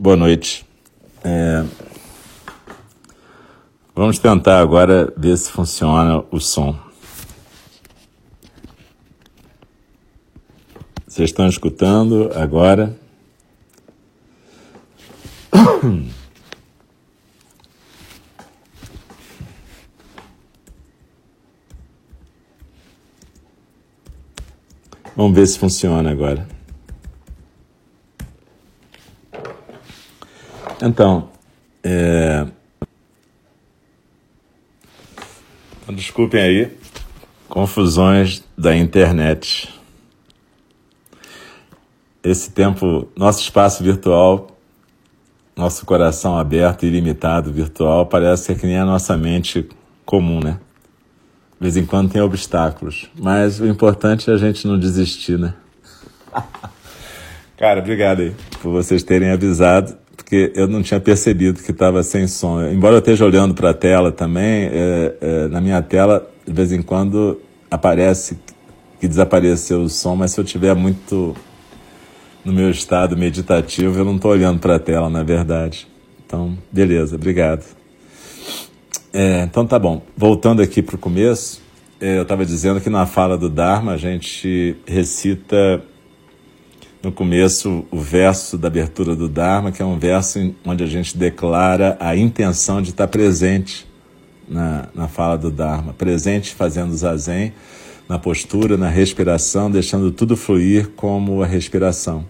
Boa noite. É... Vamos tentar agora ver se funciona o som. Vocês estão escutando agora? Vamos ver se funciona agora. Então, é... desculpem aí, confusões da internet. Esse tempo, nosso espaço virtual, nosso coração aberto, ilimitado, virtual, parece que nem a nossa mente comum, né? De vez em quando tem obstáculos, mas o importante é a gente não desistir, né? Cara, obrigado aí por vocês terem avisado, porque eu não tinha percebido que estava sem som. Embora eu esteja olhando para a tela também, é, é, na minha tela, de vez em quando aparece que desapareceu o som, mas se eu tiver muito no meu estado meditativo, eu não estou olhando para a tela, na verdade. Então, beleza, obrigado. É, então tá bom. Voltando aqui para o começo, é, eu estava dizendo que na fala do Dharma a gente recita no começo o verso da abertura do Dharma, que é um verso onde a gente declara a intenção de estar presente na, na fala do Dharma, presente fazendo zazen, na postura, na respiração, deixando tudo fluir como a respiração.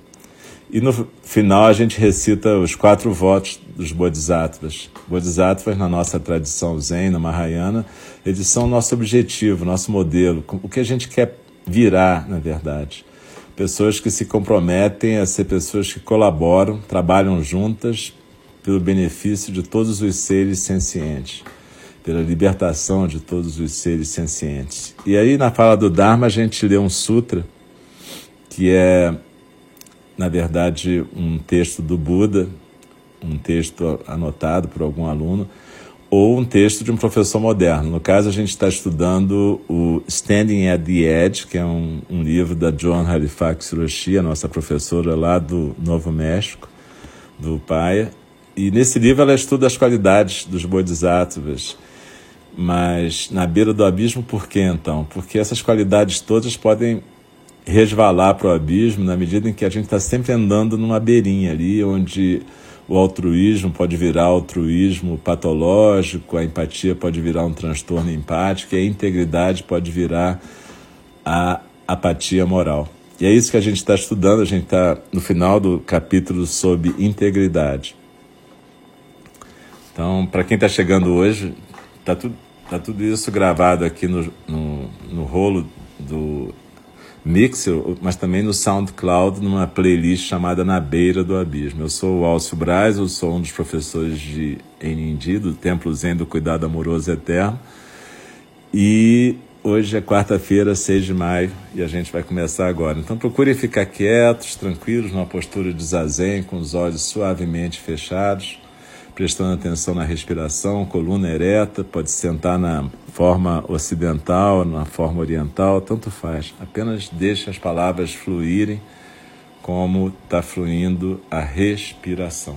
E no final a gente recita os quatro votos dos Bodhisattvas. Bodhisattvas, na nossa tradição Zen, na Mahayana, eles são nosso objetivo, nosso modelo, o que a gente quer virar, na verdade. Pessoas que se comprometem a ser pessoas que colaboram, trabalham juntas pelo benefício de todos os seres sencientes, pela libertação de todos os seres sencientes. E aí, na fala do Dharma, a gente lê um sutra que é na verdade, um texto do Buda, um texto anotado por algum aluno, ou um texto de um professor moderno. No caso, a gente está estudando o Standing at the Edge, que é um, um livro da John Halifax Hiroshi, a nossa professora lá do Novo México, do Paia. E nesse livro ela estuda as qualidades dos bodhisattvas. Mas na beira do abismo, por que então? Porque essas qualidades todas podem resvalar para o abismo na medida em que a gente está sempre andando numa beirinha ali, onde o altruísmo pode virar altruísmo patológico, a empatia pode virar um transtorno empático e a integridade pode virar a apatia moral. E é isso que a gente está estudando, a gente está no final do capítulo sobre integridade. Então, para quem está chegando hoje, está tudo, tá tudo isso gravado aqui no, no, no rolo do Mixer, mas também no SoundCloud, numa playlist chamada Na Beira do Abismo. Eu sou o Alcio Braz, eu sou um dos professores de Enindi, do Templo Zen do Cuidado Amoroso Eterno. E hoje é quarta-feira, 6 de maio, e a gente vai começar agora. Então procurem ficar quietos, tranquilos, numa postura de zazen, com os olhos suavemente fechados prestando atenção na respiração, coluna ereta, pode sentar na forma ocidental, na forma oriental, tanto faz. Apenas deixe as palavras fluírem como está fluindo a respiração.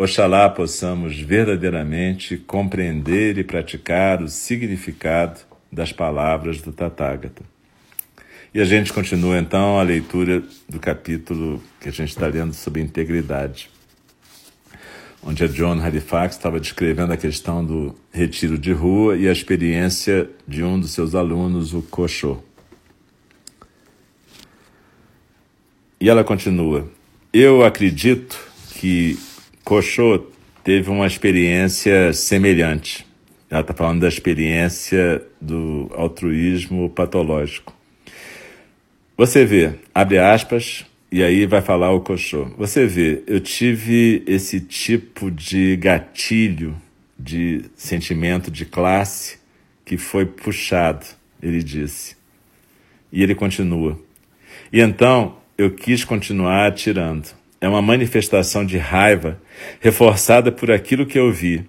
Oxalá possamos verdadeiramente compreender e praticar o significado das palavras do Tathagata. E a gente continua então a leitura do capítulo que a gente está lendo sobre integridade, onde a John Halifax estava descrevendo a questão do retiro de rua e a experiência de um dos seus alunos, o Cochô. E ela continua: Eu acredito que Cochô teve uma experiência semelhante. Ela está falando da experiência do altruísmo patológico. Você vê, abre aspas, e aí vai falar o Cochô. Você vê, eu tive esse tipo de gatilho de sentimento de classe que foi puxado, ele disse. E ele continua. E então eu quis continuar atirando. É uma manifestação de raiva reforçada por aquilo que eu vi.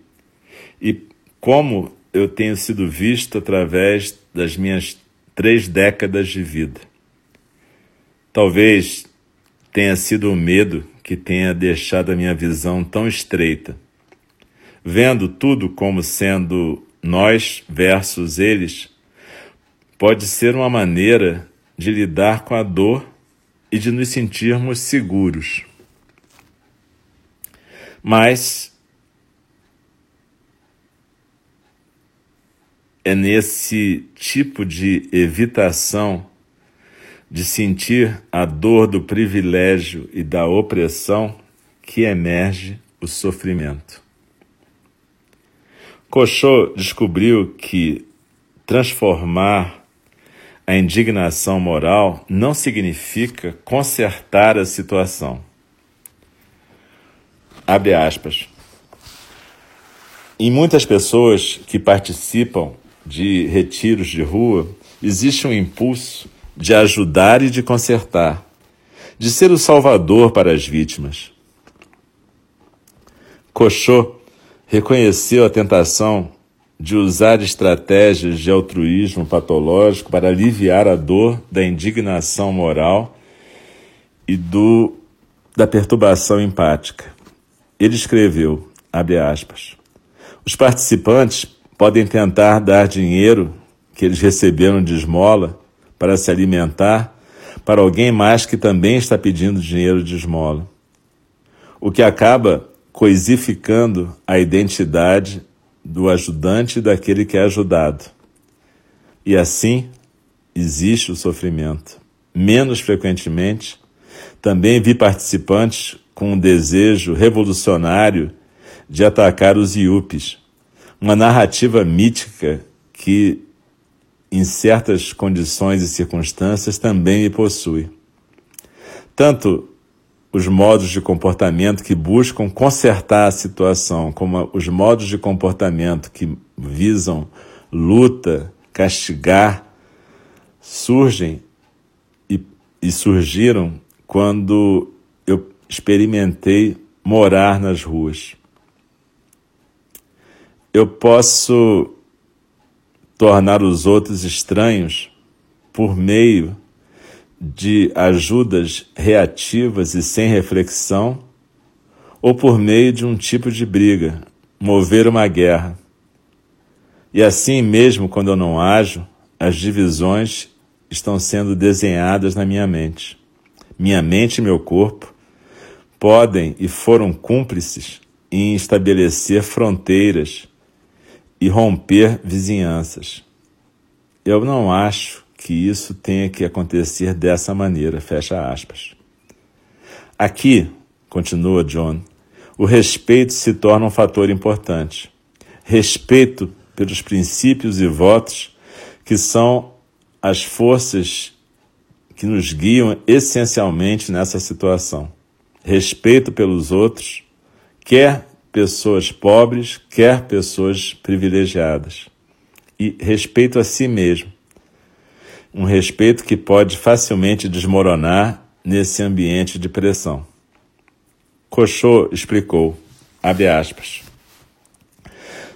E como eu tenho sido visto através das minhas três décadas de vida. Talvez tenha sido o medo que tenha deixado a minha visão tão estreita. Vendo tudo como sendo nós versus eles, pode ser uma maneira de lidar com a dor e de nos sentirmos seguros. Mas é nesse tipo de evitação de sentir a dor do privilégio e da opressão que emerge o sofrimento. Cochot descobriu que transformar a indignação moral não significa consertar a situação. Abre aspas. Em muitas pessoas que participam de retiros de rua, existe um impulso de ajudar e de consertar, de ser o salvador para as vítimas. Cochô reconheceu a tentação de usar estratégias de altruísmo patológico para aliviar a dor da indignação moral e do da perturbação empática. Ele escreveu, aspas, os participantes podem tentar dar dinheiro que eles receberam de esmola para se alimentar para alguém mais que também está pedindo dinheiro de esmola. O que acaba coisificando a identidade do ajudante e daquele que é ajudado. E assim existe o sofrimento. Menos frequentemente, também vi participantes com um desejo revolucionário de atacar os iupes, uma narrativa mítica que em certas condições e circunstâncias, também me possui. Tanto os modos de comportamento que buscam consertar a situação, como os modos de comportamento que visam luta, castigar, surgem e, e surgiram quando experimentei morar nas ruas. Eu posso tornar os outros estranhos por meio de ajudas reativas e sem reflexão, ou por meio de um tipo de briga, mover uma guerra. E assim mesmo quando eu não ajo, as divisões estão sendo desenhadas na minha mente. Minha mente e meu corpo podem e foram cúmplices em estabelecer fronteiras e romper vizinhanças. Eu não acho que isso tenha que acontecer dessa maneira, fecha aspas. Aqui, continua John, o respeito se torna um fator importante. Respeito pelos princípios e votos que são as forças que nos guiam essencialmente nessa situação. Respeito pelos outros, quer pessoas pobres, quer pessoas privilegiadas. E respeito a si mesmo. Um respeito que pode facilmente desmoronar nesse ambiente de pressão. Cochô explicou, abre aspas,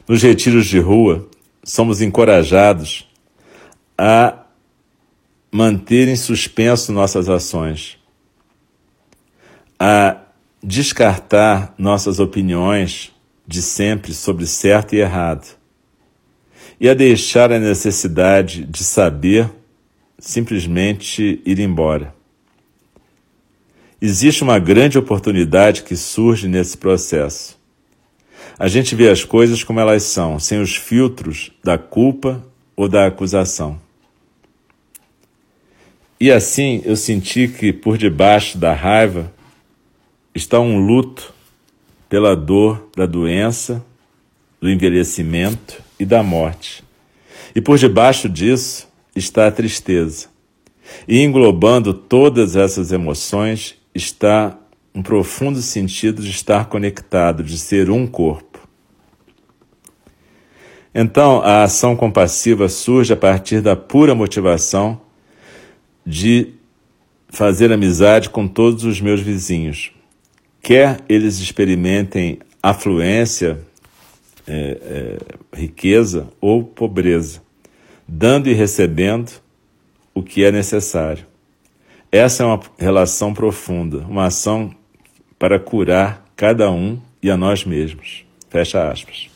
nos retiros de rua, somos encorajados a manter em suspenso nossas ações, a descartar nossas opiniões de sempre sobre certo e errado, e a deixar a necessidade de saber simplesmente ir embora. Existe uma grande oportunidade que surge nesse processo. A gente vê as coisas como elas são, sem os filtros da culpa ou da acusação. E assim eu senti que por debaixo da raiva está um luto pela dor da doença, do envelhecimento e da morte. E por debaixo disso está a tristeza. E englobando todas essas emoções está um profundo sentido de estar conectado, de ser um corpo. Então, a ação compassiva surge a partir da pura motivação de fazer amizade com todos os meus vizinhos, quer eles experimentem afluência, é, é, riqueza ou pobreza, dando e recebendo o que é necessário. Essa é uma relação profunda, uma ação para curar cada um e a nós mesmos. Fecha aspas.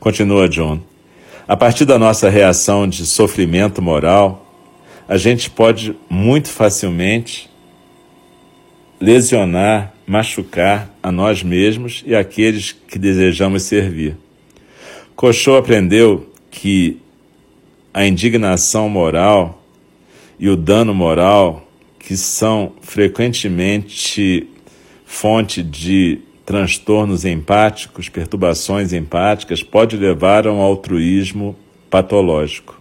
Continua John. A partir da nossa reação de sofrimento moral, a gente pode muito facilmente lesionar, machucar a nós mesmos e aqueles que desejamos servir. Cochô aprendeu que a indignação moral e o dano moral, que são frequentemente fonte de transtornos empáticos, perturbações empáticas, pode levar a um altruísmo patológico.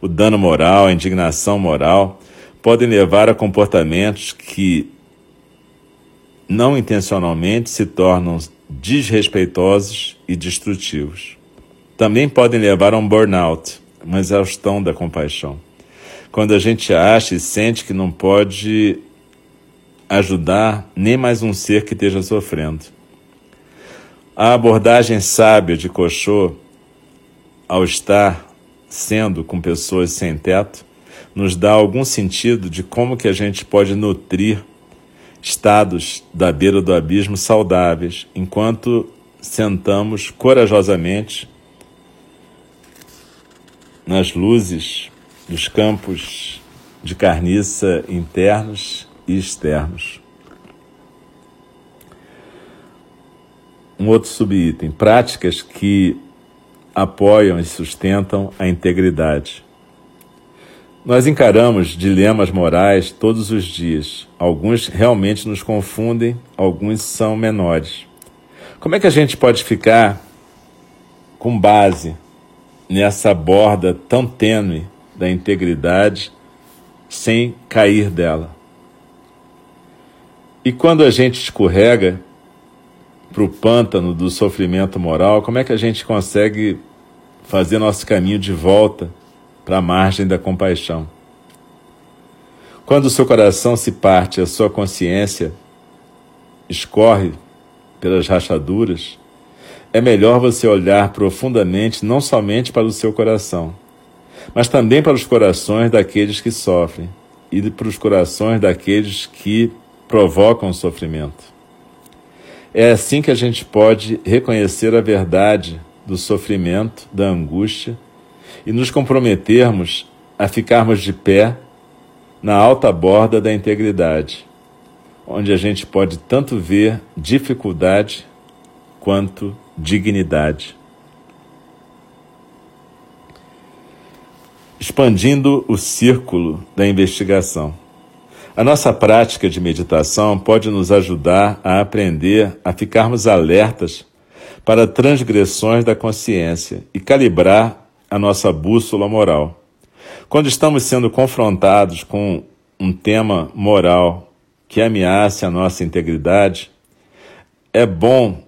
O dano moral, a indignação moral, podem levar a comportamentos que não intencionalmente se tornam desrespeitosos e destrutivos. Também podem levar a um burnout, uma exaustão da compaixão. Quando a gente acha e sente que não pode ajudar nem mais um ser que esteja sofrendo. A abordagem sábia de Cochô, ao estar sendo com pessoas sem teto, nos dá algum sentido de como que a gente pode nutrir estados da beira do abismo saudáveis, enquanto sentamos corajosamente nas luzes dos campos de carniça internos e externos. Um outro subitem: práticas que apoiam e sustentam a integridade. Nós encaramos dilemas morais todos os dias. Alguns realmente nos confundem, alguns são menores. Como é que a gente pode ficar com base nessa borda tão tênue da integridade sem cair dela? E quando a gente escorrega para o pântano do sofrimento moral, como é que a gente consegue fazer nosso caminho de volta para a margem da compaixão? Quando o seu coração se parte, a sua consciência escorre pelas rachaduras, é melhor você olhar profundamente não somente para o seu coração, mas também para os corações daqueles que sofrem e para os corações daqueles que provocam sofrimento. É assim que a gente pode reconhecer a verdade do sofrimento, da angústia e nos comprometermos a ficarmos de pé na alta borda da integridade, onde a gente pode tanto ver dificuldade quanto dignidade. Expandindo o círculo da investigação. A nossa prática de meditação pode nos ajudar a aprender a ficarmos alertas para transgressões da consciência e calibrar a nossa bússola moral. Quando estamos sendo confrontados com um tema moral que ameace a nossa integridade, é bom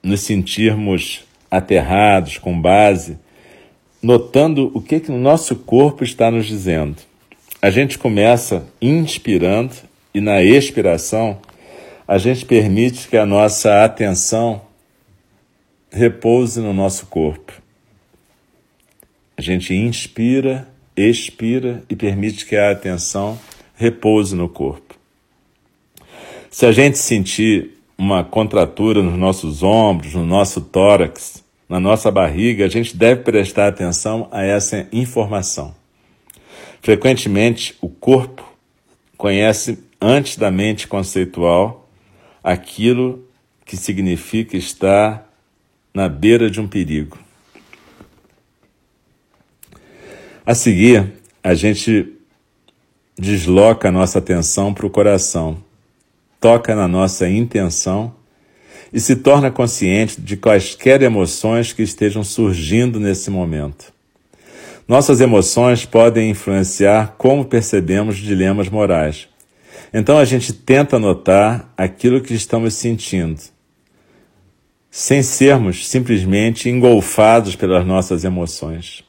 nos sentirmos aterrados, com base, notando o que, que o nosso corpo está nos dizendo. A gente começa inspirando e na expiração a gente permite que a nossa atenção repouse no nosso corpo. A gente inspira, expira e permite que a atenção repouse no corpo. Se a gente sentir uma contratura nos nossos ombros, no nosso tórax, na nossa barriga, a gente deve prestar atenção a essa informação. Frequentemente, o corpo conhece antes da mente conceitual aquilo que significa estar na beira de um perigo. A seguir, a gente desloca a nossa atenção para o coração, toca na nossa intenção e se torna consciente de quaisquer emoções que estejam surgindo nesse momento. Nossas emoções podem influenciar como percebemos dilemas morais. Então a gente tenta notar aquilo que estamos sentindo, sem sermos simplesmente engolfados pelas nossas emoções.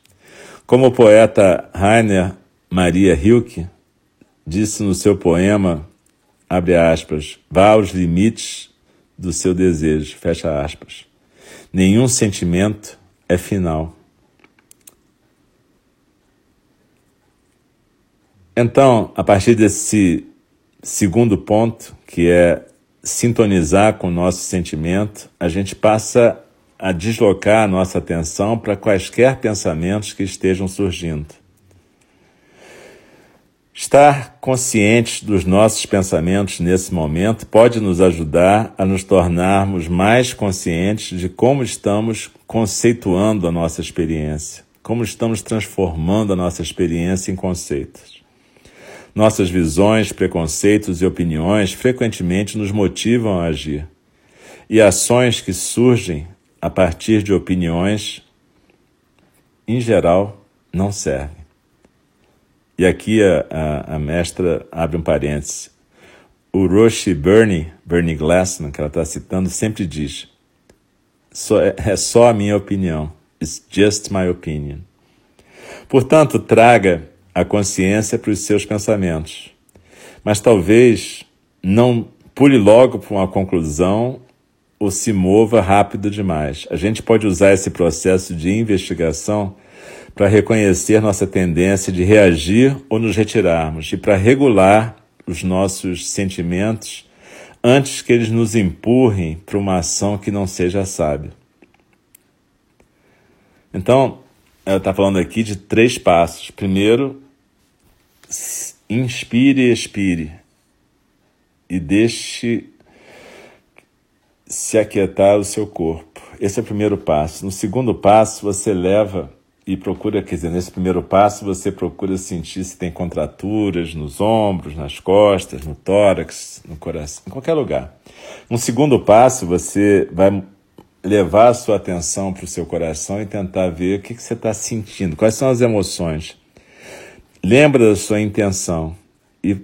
Como o poeta Rainer Maria Rilke disse no seu poema, abre aspas, vá aos limites do seu desejo, fecha aspas. Nenhum sentimento é final. Então, a partir desse segundo ponto, que é sintonizar com o nosso sentimento, a gente passa a deslocar a nossa atenção para quaisquer pensamentos que estejam surgindo. Estar conscientes dos nossos pensamentos nesse momento pode nos ajudar a nos tornarmos mais conscientes de como estamos conceituando a nossa experiência, como estamos transformando a nossa experiência em conceitos. Nossas visões, preconceitos e opiniões frequentemente nos motivam a agir. E ações que surgem a partir de opiniões, em geral, não servem. E aqui a, a, a mestra abre um parêntese. O Roshi Bernie, Bernie Glassman, que ela está citando, sempre diz: só, é, é só a minha opinião. It's just my opinion. Portanto, traga a consciência para os seus pensamentos. Mas talvez não pule logo para uma conclusão ou se mova rápido demais. A gente pode usar esse processo de investigação para reconhecer nossa tendência de reagir ou nos retirarmos e para regular os nossos sentimentos antes que eles nos empurrem para uma ação que não seja sábia. Então, ela está falando aqui de três passos. Primeiro, inspire e expire e deixe se aquietar o seu corpo. Esse é o primeiro passo. No segundo passo, você leva e procura, quer dizer, nesse primeiro passo você procura sentir se tem contraturas nos ombros, nas costas, no tórax, no coração, em qualquer lugar. No segundo passo, você vai levar a sua atenção para o seu coração e tentar ver o que, que você está sentindo, quais são as emoções. Lembra da sua intenção e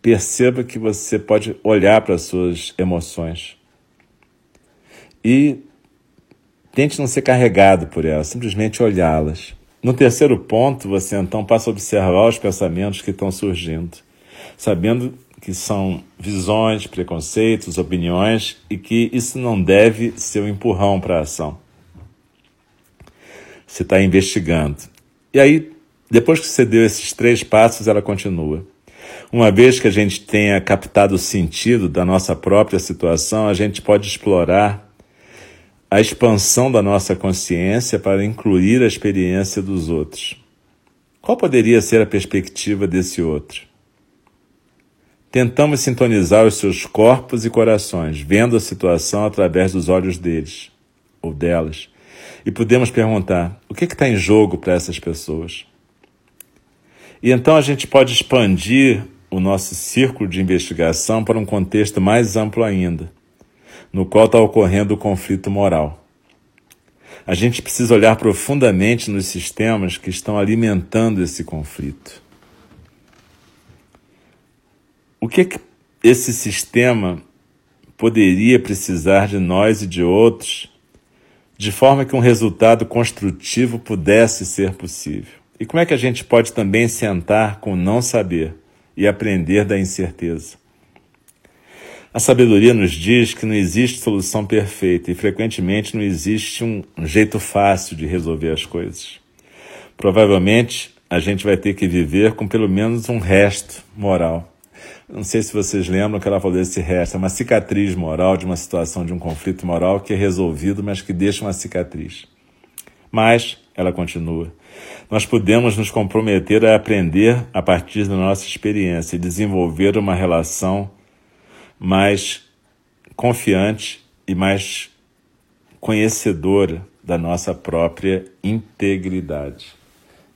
perceba que você pode olhar para as suas emoções. E Tente não ser carregado por elas, simplesmente olhá-las. No terceiro ponto, você então passa a observar os pensamentos que estão surgindo, sabendo que são visões, preconceitos, opiniões e que isso não deve ser um empurrão para a ação. Você está investigando. E aí, depois que você deu esses três passos, ela continua. Uma vez que a gente tenha captado o sentido da nossa própria situação, a gente pode explorar a expansão da nossa consciência para incluir a experiência dos outros. Qual poderia ser a perspectiva desse outro? Tentamos sintonizar os seus corpos e corações, vendo a situação através dos olhos deles ou delas. E podemos perguntar: o que está em jogo para essas pessoas? E então a gente pode expandir o nosso círculo de investigação para um contexto mais amplo ainda no qual está ocorrendo o conflito moral. A gente precisa olhar profundamente nos sistemas que estão alimentando esse conflito. O que, que esse sistema poderia precisar de nós e de outros, de forma que um resultado construtivo pudesse ser possível? E como é que a gente pode também sentar com não saber e aprender da incerteza? A sabedoria nos diz que não existe solução perfeita e frequentemente não existe um jeito fácil de resolver as coisas. Provavelmente a gente vai ter que viver com pelo menos um resto moral. Não sei se vocês lembram que ela falou desse resto, é uma cicatriz moral de uma situação de um conflito moral que é resolvido, mas que deixa uma cicatriz. Mas, ela continua, nós podemos nos comprometer a aprender a partir da nossa experiência e desenvolver uma relação mais confiante e mais conhecedora da nossa própria integridade.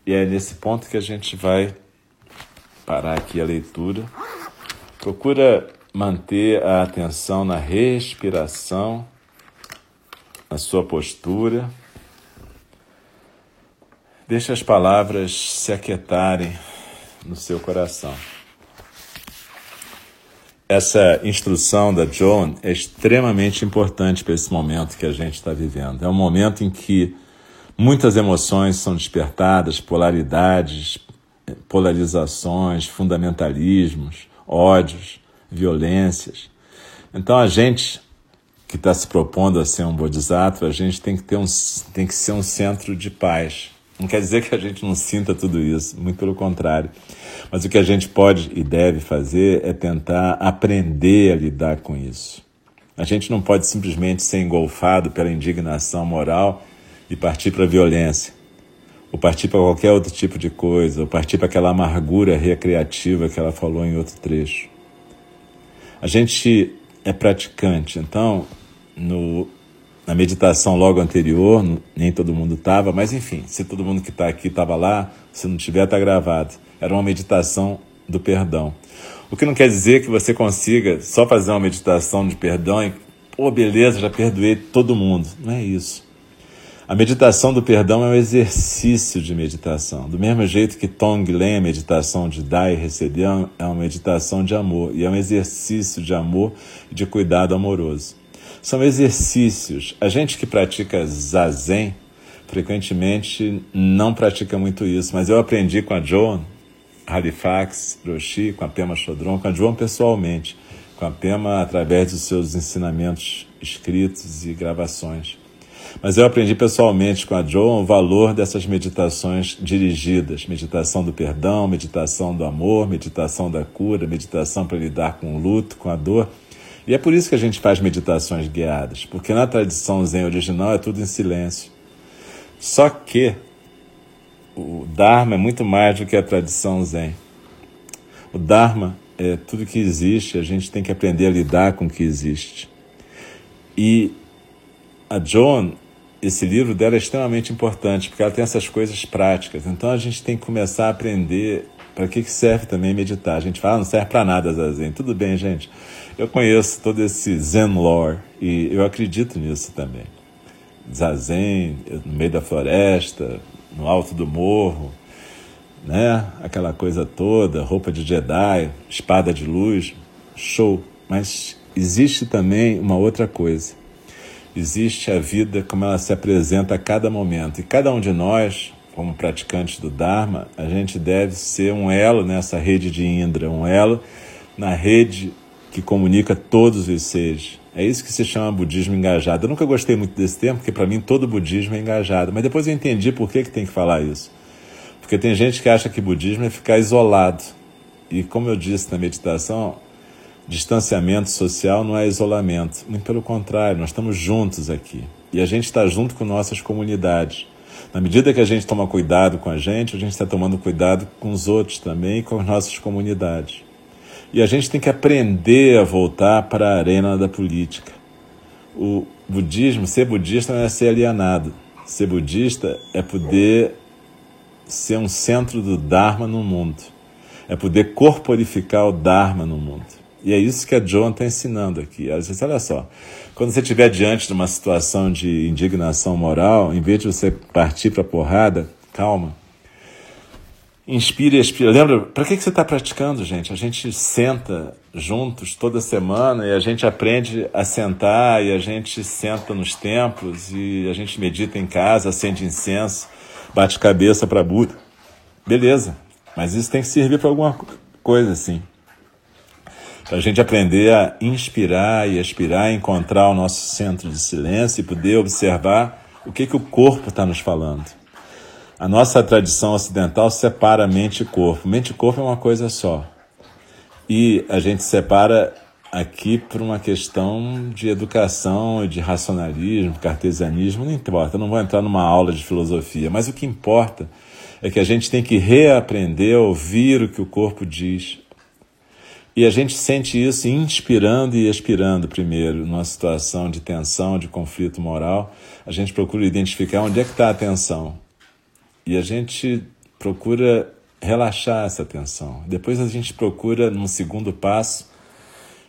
E é nesse ponto que a gente vai parar aqui a leitura. Procura manter a atenção na respiração, na sua postura. Deixe as palavras se aquietarem no seu coração. Essa instrução da Joan é extremamente importante para esse momento que a gente está vivendo. É um momento em que muitas emoções são despertadas, polaridades, polarizações, fundamentalismos, ódios, violências. Então a gente que está se propondo a ser um bodhisattva, a gente tem que, ter um, tem que ser um centro de paz. Não quer dizer que a gente não sinta tudo isso, muito pelo contrário. Mas o que a gente pode e deve fazer é tentar aprender a lidar com isso. A gente não pode simplesmente ser engolfado pela indignação moral e partir para a violência ou partir para qualquer outro tipo de coisa, ou partir para aquela amargura recreativa que ela falou em outro trecho. A gente é praticante, então, no, na meditação logo anterior, nem todo mundo estava, mas enfim, se todo mundo que está aqui estava lá, se não tiver, está gravado. Era uma meditação do perdão. O que não quer dizer que você consiga só fazer uma meditação de perdão e, pô, beleza, já perdoei todo mundo. Não é isso. A meditação do perdão é um exercício de meditação. Do mesmo jeito que Tonglen, a meditação de dar e receber, é uma meditação de amor e é um exercício de amor e de cuidado amoroso. São exercícios. A gente que pratica zazen frequentemente não pratica muito isso, mas eu aprendi com a Joan Halifax Roshi, com a Pema Chodron, com a Joan pessoalmente, com a Pema através dos seus ensinamentos escritos e gravações. Mas eu aprendi pessoalmente com a Joan o valor dessas meditações dirigidas: meditação do perdão, meditação do amor, meditação da cura, meditação para lidar com o luto, com a dor. E é por isso que a gente faz meditações guiadas, porque na tradição Zen original é tudo em silêncio. Só que o Dharma é muito mais do que a tradição Zen. O Dharma é tudo que existe, a gente tem que aprender a lidar com o que existe. E a Joan esse livro dela é extremamente importante, porque ela tem essas coisas práticas. Então a gente tem que começar a aprender para que, que serve também meditar. A gente fala, ah, não serve para nada Zazen. Tudo bem, gente. Eu conheço todo esse Zen lore e eu acredito nisso também. Zazen, no meio da floresta, no alto do morro, né? Aquela coisa toda, roupa de Jedi, espada de luz, show. Mas existe também uma outra coisa existe a vida como ela se apresenta a cada momento. E cada um de nós, como praticantes do Dharma, a gente deve ser um elo nessa rede de Indra, um elo na rede que comunica todos os seres. É isso que se chama budismo engajado. Eu nunca gostei muito desse termo, porque para mim todo budismo é engajado. Mas depois eu entendi por que, que tem que falar isso. Porque tem gente que acha que budismo é ficar isolado. E como eu disse na meditação, Distanciamento social não é isolamento, muito pelo contrário, nós estamos juntos aqui e a gente está junto com nossas comunidades. Na medida que a gente toma cuidado com a gente, a gente está tomando cuidado com os outros também e com as nossas comunidades. E a gente tem que aprender a voltar para a arena da política. O budismo, ser budista não é ser alienado. Ser budista é poder ser um centro do Dharma no mundo. É poder corporificar o Dharma no mundo. E é isso que a Joan está ensinando aqui. Ela diz, olha só, quando você estiver diante de uma situação de indignação moral, em vez de você partir para a porrada, calma. Inspire e expira. Lembra, para que, que você está praticando, gente? A gente senta juntos toda semana e a gente aprende a sentar e a gente senta nos templos e a gente medita em casa, acende incenso, bate cabeça para Buda. Beleza, mas isso tem que servir para alguma coisa, assim para a gente aprender a inspirar e expirar, encontrar o nosso centro de silêncio e poder observar o que, que o corpo está nos falando. A nossa tradição ocidental separa mente e corpo. Mente e corpo é uma coisa só. E a gente separa aqui por uma questão de educação, de racionalismo, cartesianismo, não importa, não vou entrar numa aula de filosofia, mas o que importa é que a gente tem que reaprender a ouvir o que o corpo diz. E a gente sente isso inspirando e expirando primeiro, numa situação de tensão, de conflito moral. A gente procura identificar onde é que está a tensão. E a gente procura relaxar essa tensão. Depois a gente procura, num segundo passo,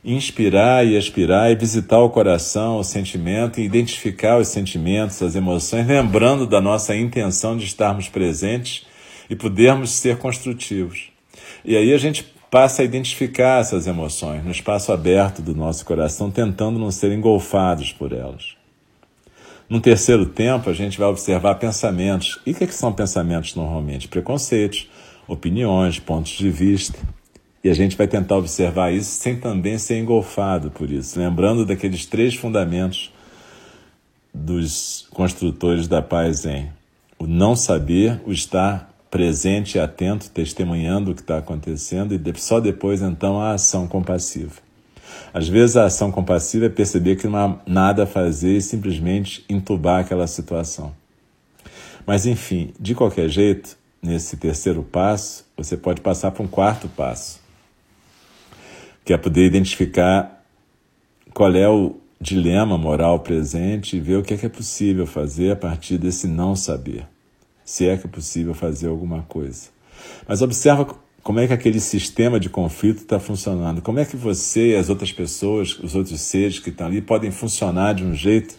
inspirar e expirar e visitar o coração, o sentimento, e identificar os sentimentos, as emoções, lembrando da nossa intenção de estarmos presentes e podermos ser construtivos. E aí a gente passa a identificar essas emoções no espaço aberto do nosso coração, tentando não ser engolfados por elas. No terceiro tempo, a gente vai observar pensamentos. E o que, é que são pensamentos normalmente? Preconceitos, opiniões, pontos de vista. E a gente vai tentar observar isso sem também ser engolfado por isso, lembrando daqueles três fundamentos dos construtores da paz em o não saber, o estar presente e atento, testemunhando o que está acontecendo e só depois então a ação compassiva. Às vezes a ação compassiva é perceber que não há nada a fazer e simplesmente entubar aquela situação. Mas enfim, de qualquer jeito, nesse terceiro passo, você pode passar para um quarto passo que é poder identificar qual é o dilema moral presente e ver o que é, que é possível fazer a partir desse não saber, se é que é possível fazer alguma coisa. Mas observa como é que aquele sistema de conflito está funcionando, como é que você e as outras pessoas, os outros seres que estão ali, podem funcionar de um jeito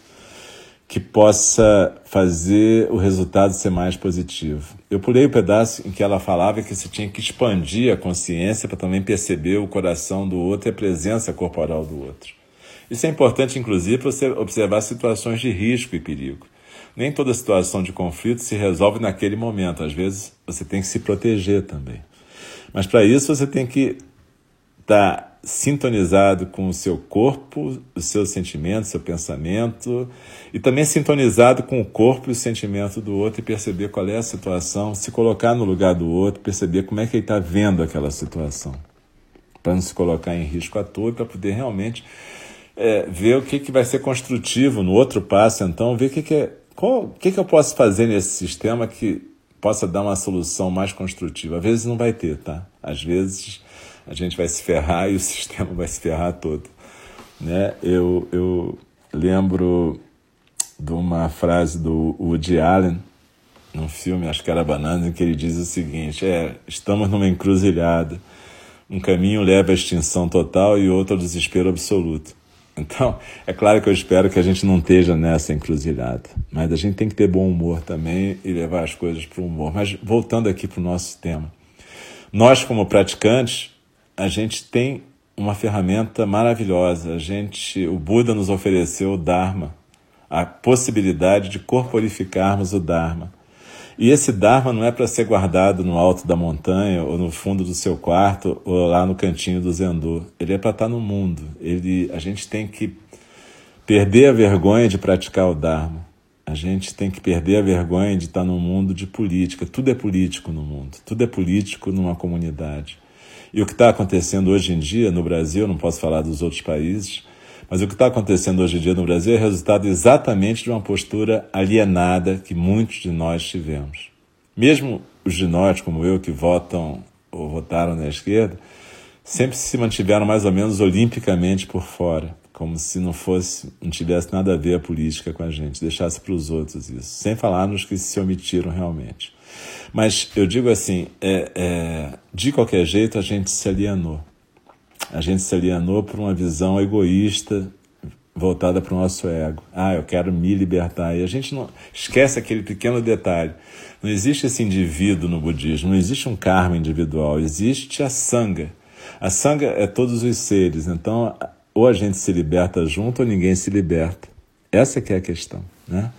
que possa fazer o resultado ser mais positivo. Eu pulei o pedaço em que ela falava que você tinha que expandir a consciência para também perceber o coração do outro e a presença corporal do outro. Isso é importante, inclusive, para você observar situações de risco e perigo. Nem toda situação de conflito se resolve naquele momento. Às vezes você tem que se proteger também. Mas para isso você tem que estar tá sintonizado com o seu corpo, o seu sentimento, seu pensamento, e também sintonizado com o corpo e o sentimento do outro e perceber qual é a situação, se colocar no lugar do outro, perceber como é que ele está vendo aquela situação, para não se colocar em risco à toa, para poder realmente é, ver o que, que vai ser construtivo no outro passo, então, ver o que, que é. Qual, o que, que eu posso fazer nesse sistema que possa dar uma solução mais construtiva? Às vezes não vai ter, tá? Às vezes a gente vai se ferrar e o sistema vai se ferrar todo. Né? Eu, eu lembro de uma frase do Woody Allen, num filme, acho que era Bananas, em que ele diz o seguinte: é, estamos numa encruzilhada. Um caminho leva à extinção total e outro ao desespero absoluto. Então, é claro que eu espero que a gente não esteja nessa encruzilhada, mas a gente tem que ter bom humor também e levar as coisas para o humor. Mas voltando aqui para o nosso tema, nós como praticantes a gente tem uma ferramenta maravilhosa. A gente, o Buda nos ofereceu o Dharma, a possibilidade de corporificarmos o Dharma. E esse Dharma não é para ser guardado no alto da montanha, ou no fundo do seu quarto, ou lá no cantinho do Zendô. Ele é para estar tá no mundo. Ele, a gente tem que perder a vergonha de praticar o Dharma. A gente tem que perder a vergonha de estar tá no mundo de política. Tudo é político no mundo. Tudo é político numa comunidade. E o que está acontecendo hoje em dia no Brasil, não posso falar dos outros países, mas o que está acontecendo hoje em dia no Brasil é resultado exatamente de uma postura alienada que muitos de nós tivemos. Mesmo os de nós, como eu, que votam ou votaram na esquerda, sempre se mantiveram mais ou menos olimpicamente por fora, como se não fosse, não tivesse nada a ver a política com a gente, deixasse para os outros isso, sem falar nos que se omitiram realmente. Mas eu digo assim, é, é, de qualquer jeito a gente se alienou. A gente se alienou por uma visão egoísta voltada para o nosso ego. Ah, eu quero me libertar. E a gente não esquece aquele pequeno detalhe. Não existe esse indivíduo no budismo, não existe um karma individual, existe a sanga. A sanga é todos os seres. Então, ou a gente se liberta junto ou ninguém se liberta. Essa que é a questão, né?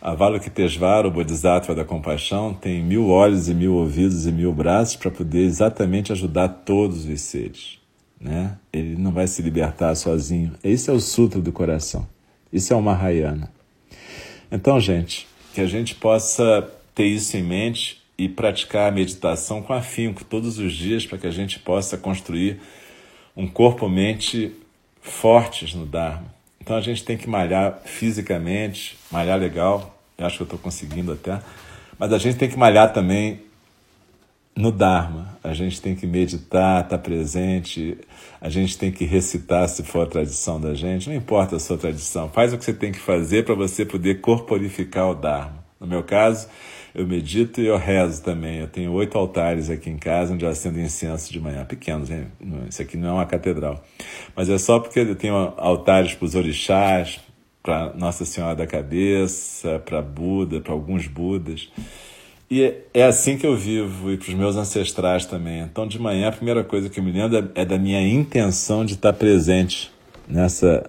Avalokitesvara, o Bodhisattva da compaixão, tem mil olhos e mil ouvidos e mil braços para poder exatamente ajudar todos os seres. Né? Ele não vai se libertar sozinho. Esse é o Sutra do coração. Isso é o Mahayana. Então, gente, que a gente possa ter isso em mente e praticar a meditação com afinco todos os dias para que a gente possa construir um corpo-mente fortes no Dharma. Então a gente tem que malhar fisicamente, malhar legal, eu acho que eu estou conseguindo até, mas a gente tem que malhar também no Dharma. A gente tem que meditar, estar tá presente, a gente tem que recitar se for a tradição da gente, não importa a sua tradição, faz o que você tem que fazer para você poder corporificar o Dharma. No meu caso, eu medito e eu rezo também. Eu tenho oito altares aqui em casa onde eu acendo incenso de manhã, pequenos, hein? Isso aqui não é uma catedral. Mas é só porque eu tenho altares para os orixás, para Nossa Senhora da Cabeça, para Buda, para alguns Budas. E é, é assim que eu vivo e para os meus ancestrais também. Então, de manhã, a primeira coisa que eu me lembro é da minha intenção de estar presente nessa,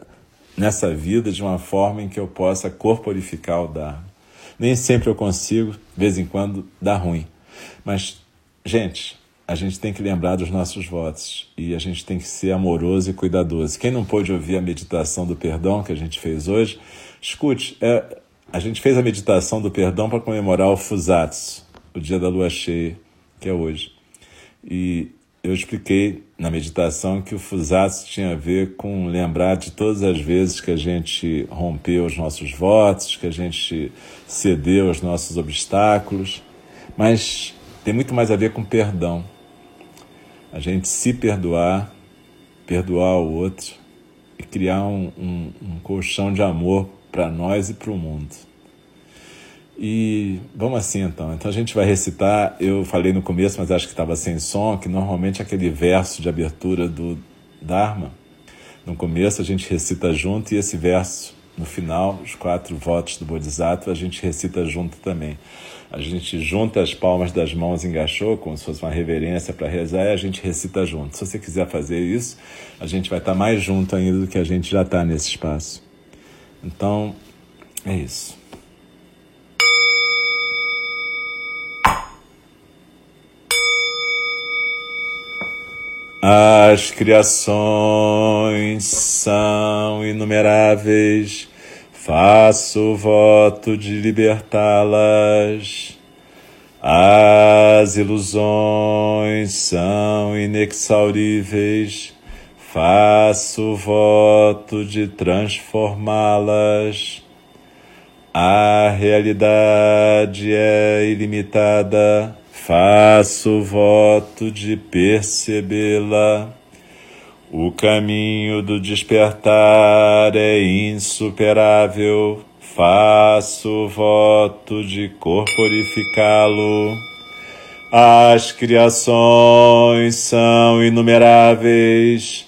nessa vida de uma forma em que eu possa corporificar o Dharma. Nem sempre eu consigo, de vez em quando dá ruim. Mas, gente, a gente tem que lembrar dos nossos votos e a gente tem que ser amoroso e cuidadoso. Quem não pôde ouvir a meditação do perdão que a gente fez hoje, escute. É, a gente fez a meditação do perdão para comemorar o Fusatsu, o dia da lua cheia, que é hoje. E eu expliquei na meditação que o Fusatsu tinha a ver com lembrar de todas as vezes que a gente rompeu os nossos votos, que a gente cedeu aos nossos obstáculos, mas tem muito mais a ver com perdão. A gente se perdoar, perdoar o outro e criar um, um, um colchão de amor para nós e para o mundo. E vamos assim então. Então a gente vai recitar. Eu falei no começo, mas acho que estava sem som, que normalmente aquele verso de abertura do Dharma, no começo a gente recita junto e esse verso no final, os quatro votos do Bodhisattva, a gente recita junto também. A gente junta as palmas das mãos em gachô, como se fosse uma reverência para rezar, e a gente recita junto. Se você quiser fazer isso, a gente vai estar tá mais junto ainda do que a gente já está nesse espaço. Então, é isso. As criações são inumeráveis, faço voto de libertá-las. As ilusões são inexauríveis, faço voto de transformá-las. A realidade é ilimitada, faço voto de percebê-la. O caminho do despertar é insuperável, faço voto de corporificá-lo. As criações são inumeráveis,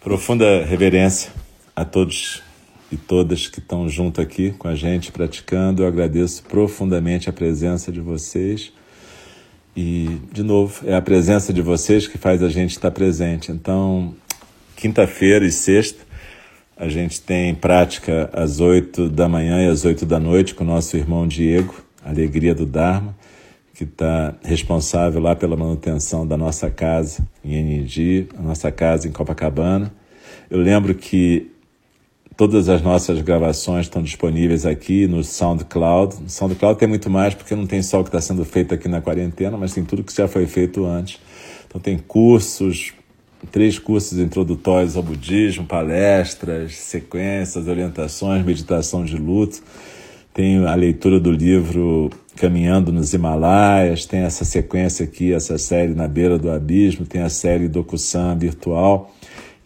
Profunda reverência a todos e todas que estão junto aqui com a gente praticando. Eu agradeço profundamente a presença de vocês. E, de novo, é a presença de vocês que faz a gente estar presente. Então, quinta-feira e sexta, a gente tem prática às oito da manhã e às oito da noite com o nosso irmão Diego, Alegria do Dharma, que está responsável lá pela manutenção da nossa casa em Enindi, a nossa casa em Copacabana. Eu lembro que Todas as nossas gravações estão disponíveis aqui no SoundCloud. No SoundCloud tem muito mais, porque não tem só o que está sendo feito aqui na quarentena, mas tem tudo que já foi feito antes. Então tem cursos, três cursos introdutórios ao budismo, palestras, sequências, orientações, meditação de luto. Tem a leitura do livro Caminhando nos Himalaias, tem essa sequência aqui, essa série Na Beira do Abismo, tem a série Dokusan virtual.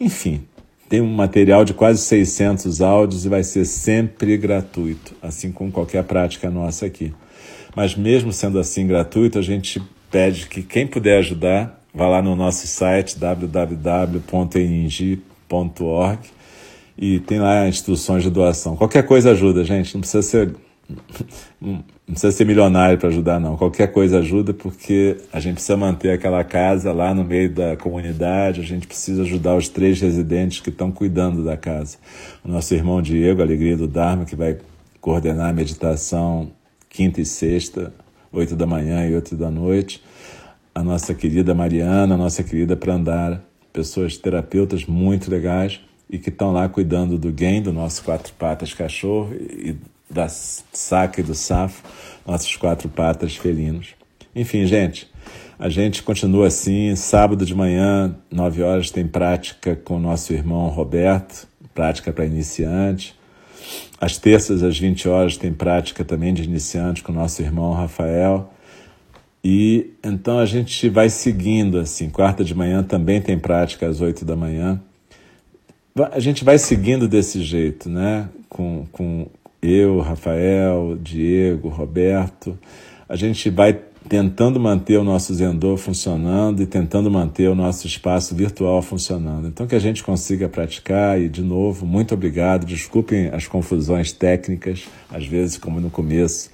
Enfim, tem um material de quase 600 áudios e vai ser sempre gratuito, assim como qualquer prática nossa aqui. Mas mesmo sendo assim gratuito, a gente pede que quem puder ajudar, vá lá no nosso site www.eningi.org e tem lá instruções de doação. Qualquer coisa ajuda, gente, não precisa ser não precisa ser milionário para ajudar, não. Qualquer coisa ajuda, porque a gente precisa manter aquela casa lá no meio da comunidade, a gente precisa ajudar os três residentes que estão cuidando da casa. O nosso irmão Diego, Alegria do Dharma, que vai coordenar a meditação quinta e sexta, oito da manhã e oito da noite. A nossa querida Mariana, a nossa querida Prandara, pessoas terapeutas muito legais e que estão lá cuidando do Gen, do nosso quatro patas cachorro, e da saca e do safo, nossos quatro patas felinos. Enfim, gente, a gente continua assim. Sábado de manhã, 9 horas, tem prática com nosso irmão Roberto, prática para iniciante. Às terças, às 20 horas, tem prática também de iniciante com nosso irmão Rafael. E então a gente vai seguindo assim. Quarta de manhã também tem prática às 8 da manhã. A gente vai seguindo desse jeito, né? Com, com eu, Rafael, Diego, Roberto, a gente vai tentando manter o nosso Zendô funcionando e tentando manter o nosso espaço virtual funcionando. Então, que a gente consiga praticar e, de novo, muito obrigado. Desculpem as confusões técnicas, às vezes, como no começo,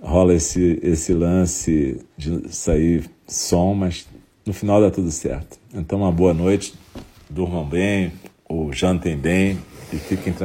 rola esse, esse lance de sair som, mas no final dá tudo certo. Então, uma boa noite, durmam bem, ou jantem bem e fiquem tranquilos.